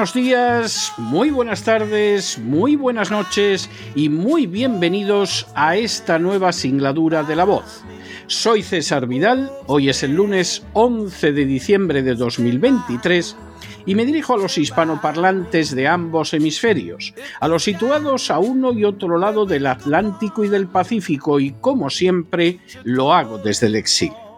Buenos días, muy buenas tardes, muy buenas noches y muy bienvenidos a esta nueva singladura de la voz. Soy César Vidal, hoy es el lunes 11 de diciembre de 2023 y me dirijo a los hispanoparlantes de ambos hemisferios, a los situados a uno y otro lado del Atlántico y del Pacífico y como siempre lo hago desde el exilio.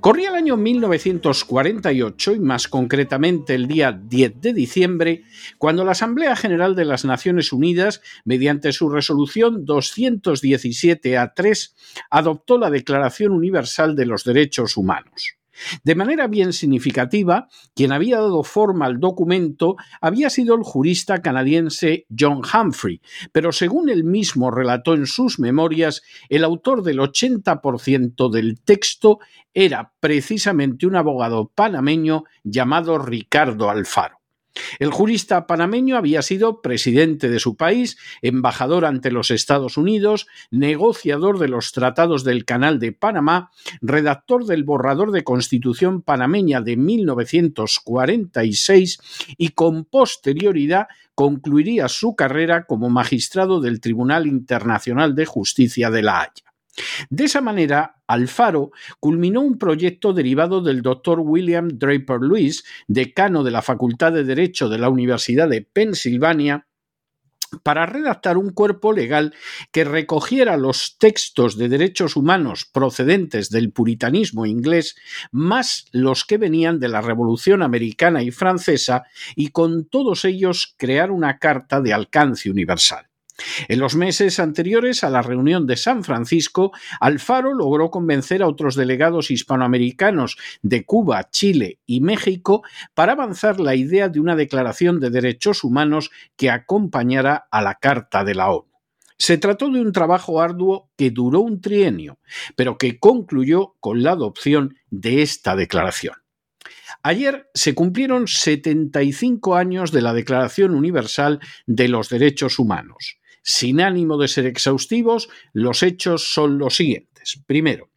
Corría el año 1948 y más concretamente el día 10 de diciembre, cuando la Asamblea General de las Naciones Unidas, mediante su resolución 217 a 3, adoptó la Declaración Universal de los Derechos Humanos. De manera bien significativa, quien había dado forma al documento había sido el jurista canadiense John Humphrey, pero según él mismo relató en sus memorias, el autor del 80% del texto era precisamente un abogado panameño llamado Ricardo Alfaro. El jurista panameño había sido presidente de su país, embajador ante los Estados Unidos, negociador de los tratados del Canal de Panamá, redactor del borrador de Constitución panameña de 1946 y con posterioridad concluiría su carrera como magistrado del Tribunal Internacional de Justicia de La Haya. De esa manera, Alfaro culminó un proyecto derivado del doctor William Draper Lewis, decano de la Facultad de Derecho de la Universidad de Pensilvania, para redactar un cuerpo legal que recogiera los textos de derechos humanos procedentes del puritanismo inglés, más los que venían de la Revolución Americana y Francesa, y con todos ellos crear una carta de alcance universal. En los meses anteriores a la reunión de San Francisco, Alfaro logró convencer a otros delegados hispanoamericanos de Cuba, Chile y México para avanzar la idea de una declaración de derechos humanos que acompañara a la Carta de la ONU. Se trató de un trabajo arduo que duró un trienio, pero que concluyó con la adopción de esta declaración. Ayer se cumplieron 75 años de la Declaración Universal de los Derechos Humanos. Sin ánimo de ser exhaustivos, los hechos son los siguientes. Primero,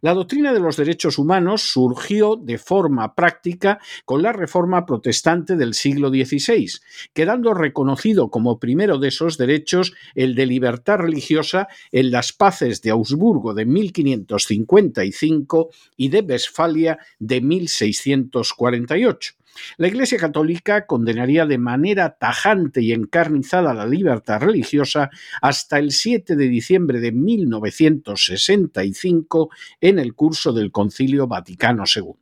la doctrina de los derechos humanos surgió de forma práctica con la reforma protestante del siglo XVI, quedando reconocido como primero de esos derechos el de libertad religiosa en las paces de Augsburgo de 1555 y de Westfalia de 1648. La Iglesia Católica condenaría de manera tajante y encarnizada la libertad religiosa hasta el 7 de diciembre de 1965 en el curso del Concilio Vaticano II.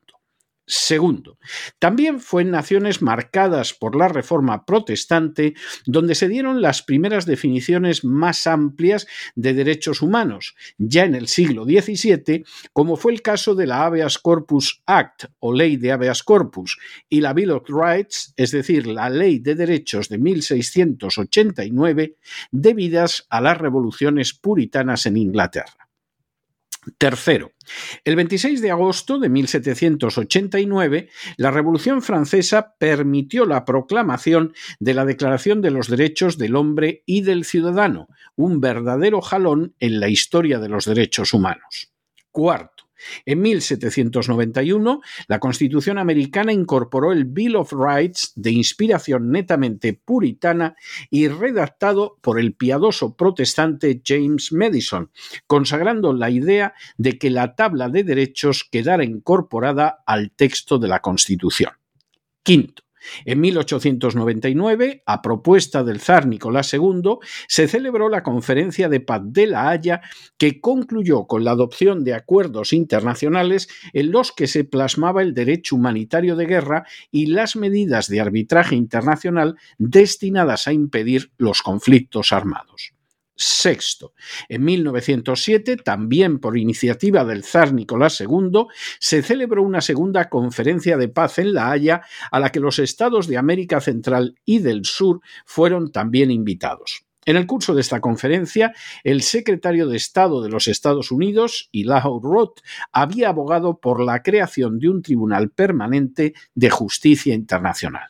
Segundo, también fue en naciones marcadas por la Reforma protestante donde se dieron las primeras definiciones más amplias de derechos humanos, ya en el siglo XVII, como fue el caso de la Habeas Corpus Act o Ley de Habeas Corpus y la Bill of Rights, es decir, la Ley de Derechos de 1689, debidas a las revoluciones puritanas en Inglaterra. Tercero, el 26 de agosto de 1789, la Revolución Francesa permitió la proclamación de la Declaración de los Derechos del Hombre y del Ciudadano, un verdadero jalón en la historia de los derechos humanos. Cuarto, en 1791, la Constitución americana incorporó el Bill of Rights de inspiración netamente puritana y redactado por el piadoso protestante James Madison, consagrando la idea de que la tabla de derechos quedara incorporada al texto de la Constitución. Quinto, En 1899, a propuesta del zar Nicolás II, se celebró la Conferencia de Paz de La Haya, que concluyó con la adopción de acuerdos internacionales en los que se plasmaba el derecho humanitario de guerra y las medidas de arbitraje internacional destinadas a impedir los conflictos armados. Sexto. En 1907, también por iniciativa del zar Nicolás II, se celebró una segunda conferencia de paz en La Haya a la que los estados de América Central y del Sur fueron también invitados. En el curso de esta conferencia, el secretario de Estado de los Estados Unidos, Elijah Roth, había abogado por la creación de un tribunal permanente de justicia internacional.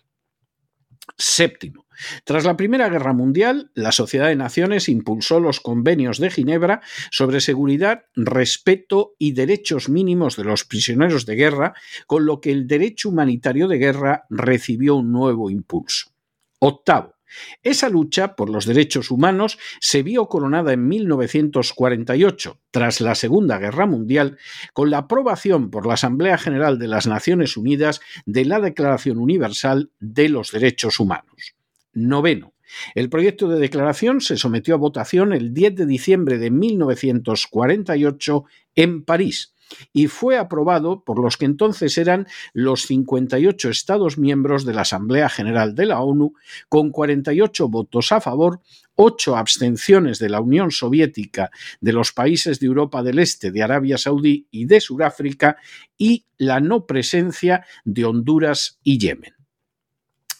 Séptimo. Tras la Primera Guerra Mundial, la Sociedad de Naciones impulsó los convenios de Ginebra sobre seguridad, respeto y derechos mínimos de los prisioneros de guerra, con lo que el derecho humanitario de guerra recibió un nuevo impulso. Octavo. Esa lucha por los derechos humanos se vio coronada en 1948, tras la Segunda Guerra Mundial, con la aprobación por la Asamblea General de las Naciones Unidas de la Declaración Universal de los Derechos Humanos. Noveno. El proyecto de declaración se sometió a votación el 10 de diciembre de 1948 en París y fue aprobado por los que entonces eran los 58 Estados miembros de la Asamblea General de la ONU, con 48 votos a favor, 8 abstenciones de la Unión Soviética, de los países de Europa del Este, de Arabia Saudí y de Sudáfrica, y la no presencia de Honduras y Yemen.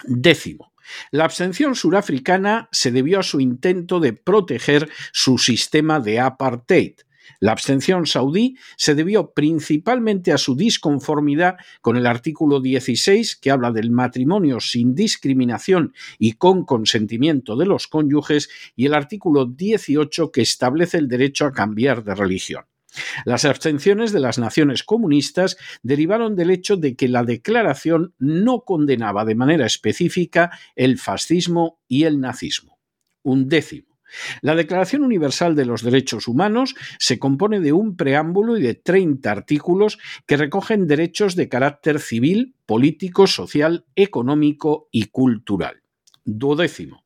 Décimo. La abstención surafricana se debió a su intento de proteger su sistema de apartheid. La abstención saudí se debió principalmente a su disconformidad con el artículo 16 que habla del matrimonio sin discriminación y con consentimiento de los cónyuges y el artículo 18 que establece el derecho a cambiar de religión. Las abstenciones de las naciones comunistas derivaron del hecho de que la declaración no condenaba de manera específica el fascismo y el nazismo. Un décimo. La Declaración Universal de los Derechos Humanos se compone de un preámbulo y de 30 artículos que recogen derechos de carácter civil, político, social, económico y cultural. Duodécimo.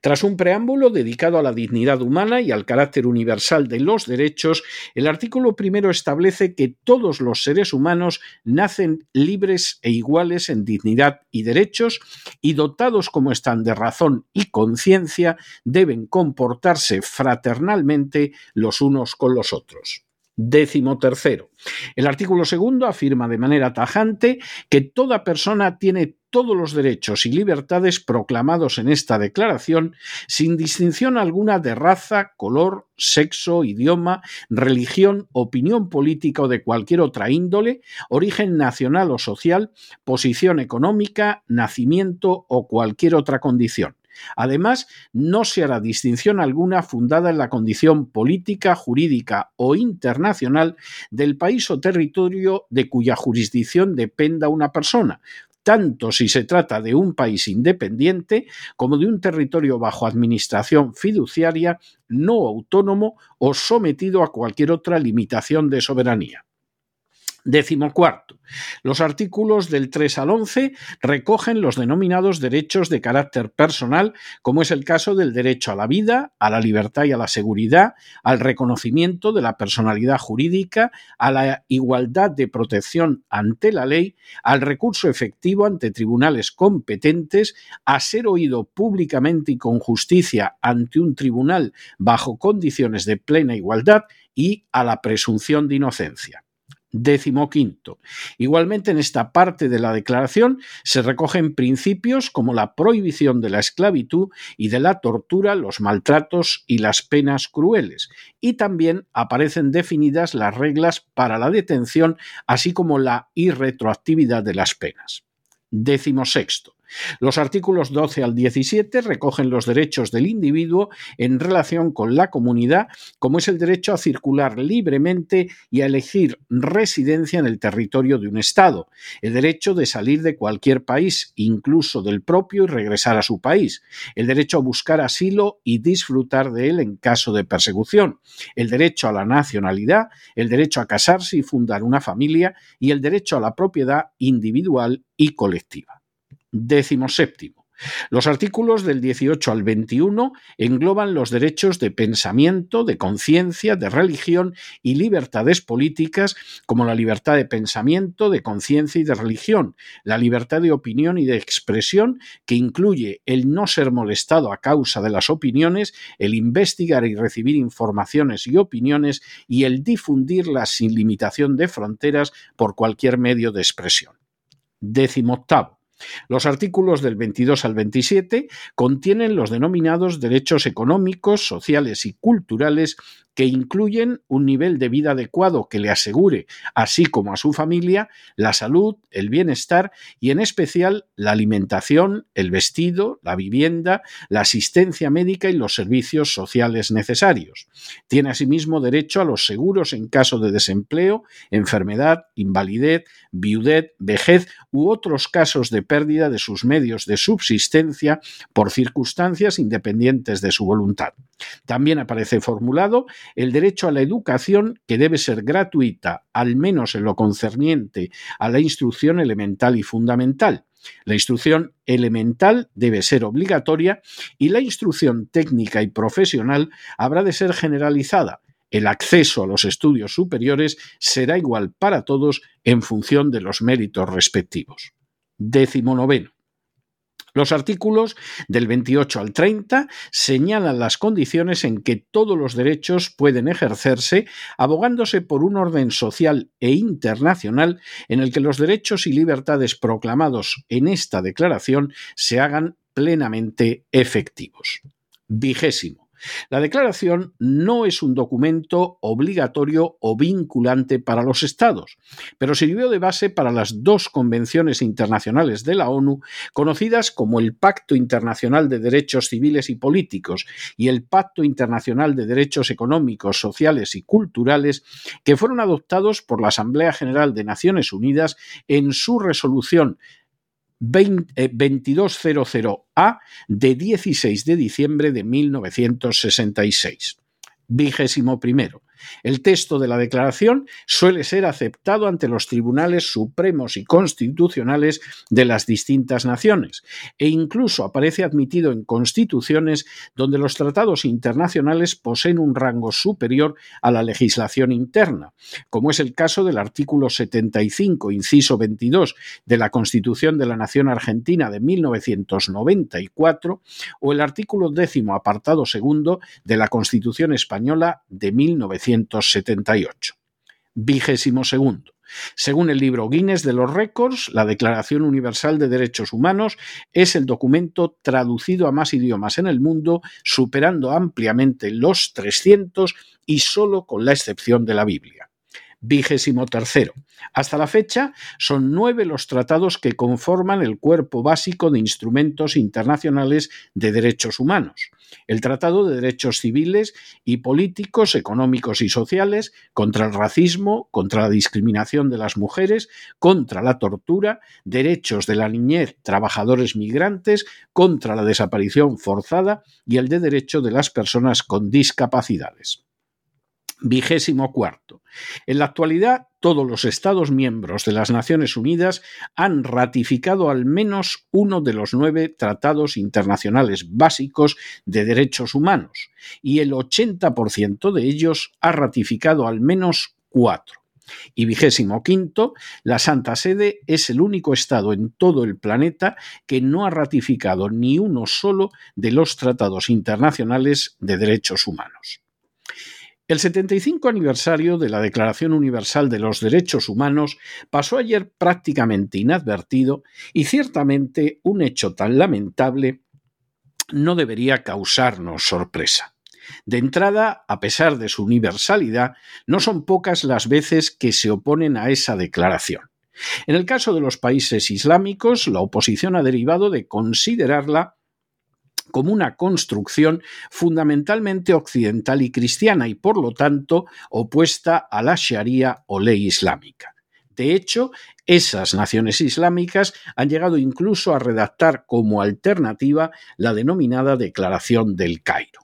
Tras un preámbulo dedicado a la dignidad humana y al carácter universal de los derechos, el artículo primero establece que todos los seres humanos nacen libres e iguales en dignidad y derechos y dotados como están de razón y conciencia deben comportarse fraternalmente los unos con los otros. Décimo tercero. El artículo segundo afirma de manera tajante que toda persona tiene todos los derechos y libertades proclamados en esta declaración, sin distinción alguna de raza, color, sexo, idioma, religión, opinión política o de cualquier otra índole, origen nacional o social, posición económica, nacimiento o cualquier otra condición. Además, no se hará distinción alguna fundada en la condición política, jurídica o internacional del país o territorio de cuya jurisdicción dependa una persona, tanto si se trata de un país independiente como de un territorio bajo administración fiduciaria, no autónomo o sometido a cualquier otra limitación de soberanía. Décimo cuarto. Los artículos del 3 al 11 recogen los denominados derechos de carácter personal, como es el caso del derecho a la vida, a la libertad y a la seguridad, al reconocimiento de la personalidad jurídica, a la igualdad de protección ante la ley, al recurso efectivo ante tribunales competentes, a ser oído públicamente y con justicia ante un tribunal bajo condiciones de plena igualdad y a la presunción de inocencia. Décimo quinto. Igualmente en esta parte de la declaración se recogen principios como la prohibición de la esclavitud y de la tortura, los maltratos y las penas crueles. Y también aparecen definidas las reglas para la detención, así como la irretroactividad de las penas. Décimo sexto. Los artículos 12 al 17 recogen los derechos del individuo en relación con la comunidad, como es el derecho a circular libremente y a elegir residencia en el territorio de un Estado, el derecho de salir de cualquier país, incluso del propio, y regresar a su país, el derecho a buscar asilo y disfrutar de él en caso de persecución, el derecho a la nacionalidad, el derecho a casarse y fundar una familia y el derecho a la propiedad individual y colectiva. Décimo séptimo. Los artículos del 18 al 21 engloban los derechos de pensamiento, de conciencia, de religión y libertades políticas, como la libertad de pensamiento, de conciencia y de religión, la libertad de opinión y de expresión, que incluye el no ser molestado a causa de las opiniones, el investigar y recibir informaciones y opiniones y el difundirlas sin limitación de fronteras por cualquier medio de expresión. Décimo octavo. Los artículos del 22 al 27 contienen los denominados derechos económicos, sociales y culturales que incluyen un nivel de vida adecuado que le asegure, así como a su familia, la salud, el bienestar y en especial la alimentación, el vestido, la vivienda, la asistencia médica y los servicios sociales necesarios. Tiene asimismo derecho a los seguros en caso de desempleo, enfermedad, invalidez, viudez, vejez u otros casos de pérdida de sus medios de subsistencia por circunstancias independientes de su voluntad. También aparece formulado el derecho a la educación que debe ser gratuita, al menos en lo concerniente a la instrucción elemental y fundamental. La instrucción elemental debe ser obligatoria y la instrucción técnica y profesional habrá de ser generalizada. El acceso a los estudios superiores será igual para todos en función de los méritos respectivos. Décimo noveno. Los artículos del 28 al 30 señalan las condiciones en que todos los derechos pueden ejercerse, abogándose por un orden social e internacional en el que los derechos y libertades proclamados en esta declaración se hagan plenamente efectivos. Vigésimo. La declaración no es un documento obligatorio o vinculante para los Estados, pero sirvió de base para las dos convenciones internacionales de la ONU, conocidas como el Pacto Internacional de Derechos Civiles y Políticos y el Pacto Internacional de Derechos Económicos, Sociales y Culturales, que fueron adoptados por la Asamblea General de Naciones Unidas en su resolución 2200A de 16 de diciembre de 1966. Vigésimo primero. El texto de la declaración suele ser aceptado ante los tribunales supremos y constitucionales de las distintas naciones e incluso aparece admitido en constituciones donde los tratados internacionales poseen un rango superior a la legislación interna, como es el caso del artículo 75, inciso 22 de la Constitución de la Nación Argentina de 1994 o el artículo décimo apartado segundo de la Constitución española de 1994. Vigésimo segundo. Según el libro Guinness de los Récords, la Declaración Universal de Derechos Humanos es el documento traducido a más idiomas en el mundo, superando ampliamente los 300 y solo con la excepción de la Biblia. Vigésimo tercero. Hasta la fecha, son nueve los tratados que conforman el cuerpo básico de instrumentos internacionales de derechos humanos el Tratado de Derechos Civiles y Políticos, Económicos y Sociales, contra el racismo, contra la discriminación de las mujeres, contra la tortura, derechos de la niñez, trabajadores migrantes, contra la desaparición forzada y el de derecho de las personas con discapacidades. Vigésimo cuarto. En la actualidad, todos los Estados miembros de las Naciones Unidas han ratificado al menos uno de los nueve tratados internacionales básicos de derechos humanos y el 80% de ellos ha ratificado al menos cuatro. Y vigésimo quinto, la Santa Sede es el único Estado en todo el planeta que no ha ratificado ni uno solo de los tratados internacionales de derechos humanos. El 75 aniversario de la Declaración Universal de los Derechos Humanos pasó ayer prácticamente inadvertido y ciertamente un hecho tan lamentable no debería causarnos sorpresa. De entrada, a pesar de su universalidad, no son pocas las veces que se oponen a esa declaración. En el caso de los países islámicos, la oposición ha derivado de considerarla como una construcción fundamentalmente occidental y cristiana y por lo tanto opuesta a la Sharia o ley islámica. De hecho, esas naciones islámicas han llegado incluso a redactar como alternativa la denominada Declaración del Cairo.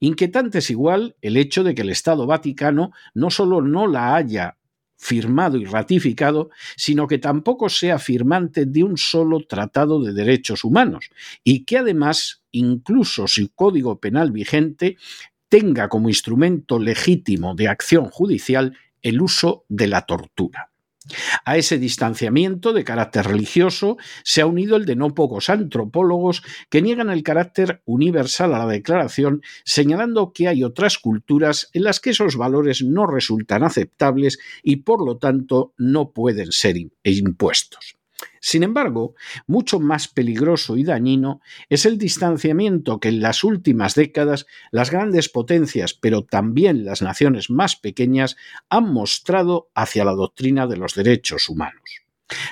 Inquietante es igual el hecho de que el Estado Vaticano no solo no la haya firmado y ratificado, sino que tampoco sea firmante de un solo tratado de derechos humanos y que además, incluso su código penal vigente, tenga como instrumento legítimo de acción judicial el uso de la tortura. A ese distanciamiento de carácter religioso se ha unido el de no pocos antropólogos que niegan el carácter universal a la declaración, señalando que hay otras culturas en las que esos valores no resultan aceptables y por lo tanto no pueden ser impuestos. Sin embargo, mucho más peligroso y dañino es el distanciamiento que en las últimas décadas las grandes potencias, pero también las naciones más pequeñas, han mostrado hacia la doctrina de los derechos humanos.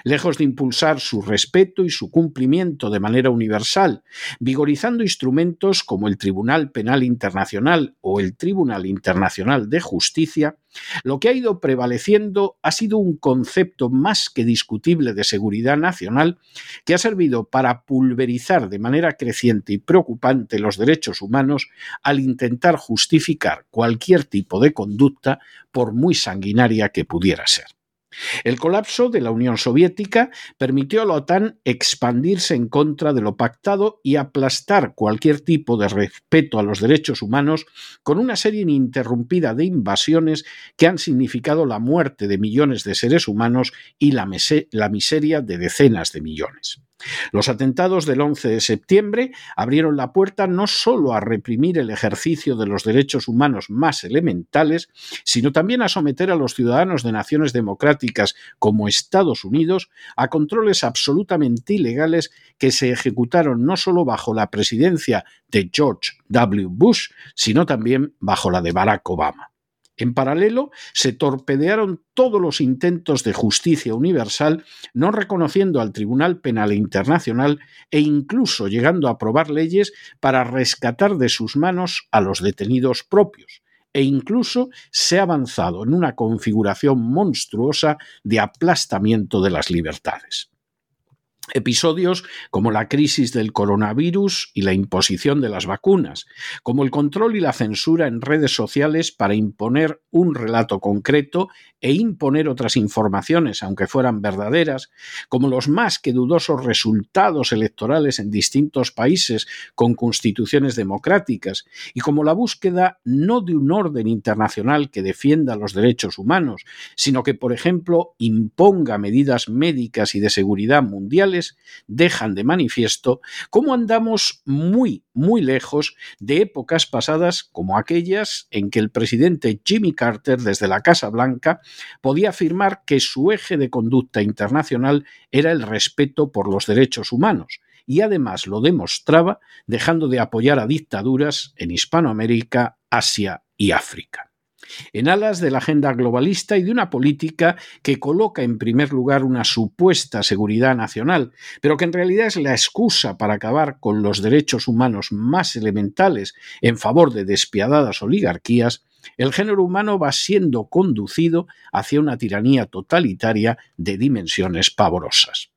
Lejos de impulsar su respeto y su cumplimiento de manera universal, vigorizando instrumentos como el Tribunal Penal Internacional o el Tribunal Internacional de Justicia, lo que ha ido prevaleciendo ha sido un concepto más que discutible de seguridad nacional que ha servido para pulverizar de manera creciente y preocupante los derechos humanos al intentar justificar cualquier tipo de conducta por muy sanguinaria que pudiera ser. El colapso de la Unión Soviética permitió a la OTAN expandirse en contra de lo pactado y aplastar cualquier tipo de respeto a los derechos humanos con una serie ininterrumpida de invasiones que han significado la muerte de millones de seres humanos y la, miseria de decenas de millones. Los atentados del 11 de septiembre abrieron la puerta no solo a reprimir el ejercicio de los derechos humanos más elementales, sino también a someter a los ciudadanos de naciones democráticas como Estados Unidos a controles absolutamente ilegales que se ejecutaron no solo bajo la presidencia de George W. Bush, sino también bajo la de Barack Obama. En paralelo, se torpedearon todos los intentos de justicia universal, no reconociendo al Tribunal Penal Internacional e incluso llegando a aprobar leyes para rescatar de sus manos a los detenidos propios. E incluso se ha avanzado en una configuración monstruosa de aplastamiento de las libertades. Episodios como la crisis del coronavirus y la imposición de las vacunas, como el control y la censura en redes sociales para imponer un relato concreto e imponer otras informaciones, aunque fueran verdaderas, como los más que dudosos resultados electorales en distintos países con constituciones democráticas, y como la búsqueda no de un orden internacional que defienda los derechos humanos, sino que, por ejemplo, imponga medidas médicas y de seguridad dejan de manifiesto cómo andamos muy, muy lejos de épocas pasadas como aquellas en que el presidente Jimmy Carter desde la Casa Blanca podía afirmar que su eje de conducta internacional era el respeto por los derechos humanos, y además lo demostraba dejando de apoyar a dictaduras en Hispanoamérica, Asia y África en alas de la agenda globalista y de una política que coloca en primer lugar una supuesta seguridad nacional, pero que en realidad es la excusa para acabar con los derechos humanos más elementales en favor de despiadadas oligarquías, el género humano va siendo conducido hacia una tiranía totalitaria de dimensiones pavorosas.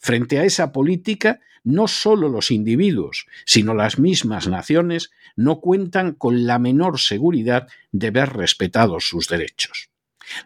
Frente a esa política, no solo los individuos, sino las mismas naciones no cuentan con la menor seguridad de ver respetados sus derechos.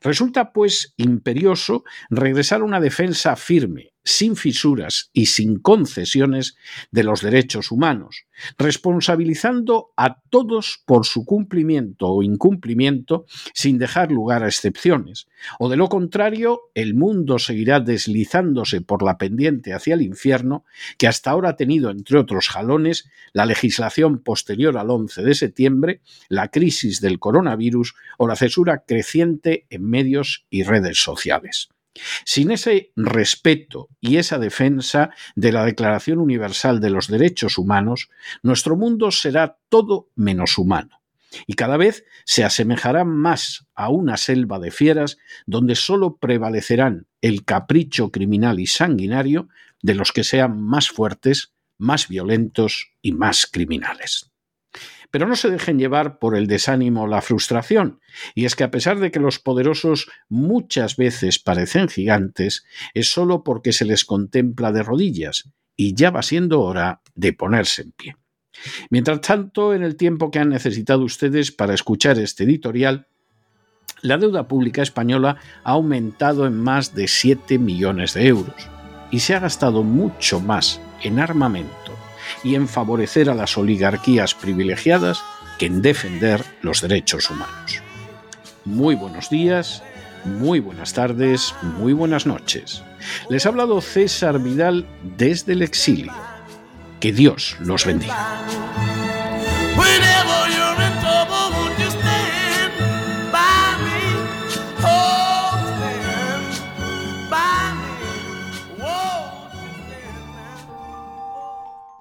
Resulta, pues, imperioso regresar a una defensa firme, sin fisuras y sin concesiones de los derechos humanos, responsabilizando a todos por su cumplimiento o incumplimiento sin dejar lugar a excepciones, o de lo contrario, el mundo seguirá deslizándose por la pendiente hacia el infierno que hasta ahora ha tenido, entre otros jalones, la legislación posterior al 11 de septiembre, la crisis del coronavirus o la cesura creciente en medios y redes sociales. Sin ese respeto y esa defensa de la Declaración Universal de los Derechos Humanos, nuestro mundo será todo menos humano y cada vez se asemejará más a una selva de fieras donde sólo prevalecerán el capricho criminal y sanguinario de los que sean más fuertes, más violentos y más criminales. Pero no se dejen llevar por el desánimo o la frustración, y es que a pesar de que los poderosos muchas veces parecen gigantes, es solo porque se les contempla de rodillas, y ya va siendo hora de ponerse en pie. Mientras tanto, en el tiempo que han necesitado ustedes para escuchar este editorial, La deuda pública española ha aumentado en más de 7 millones de euros y se ha gastado mucho más en armamento y en favorecer a las oligarquías privilegiadas que en defender los derechos humanos. Muy buenos días, muy buenas tardes, muy buenas noches. Les ha hablado César Vidal desde el exilio. Que Dios los bendiga.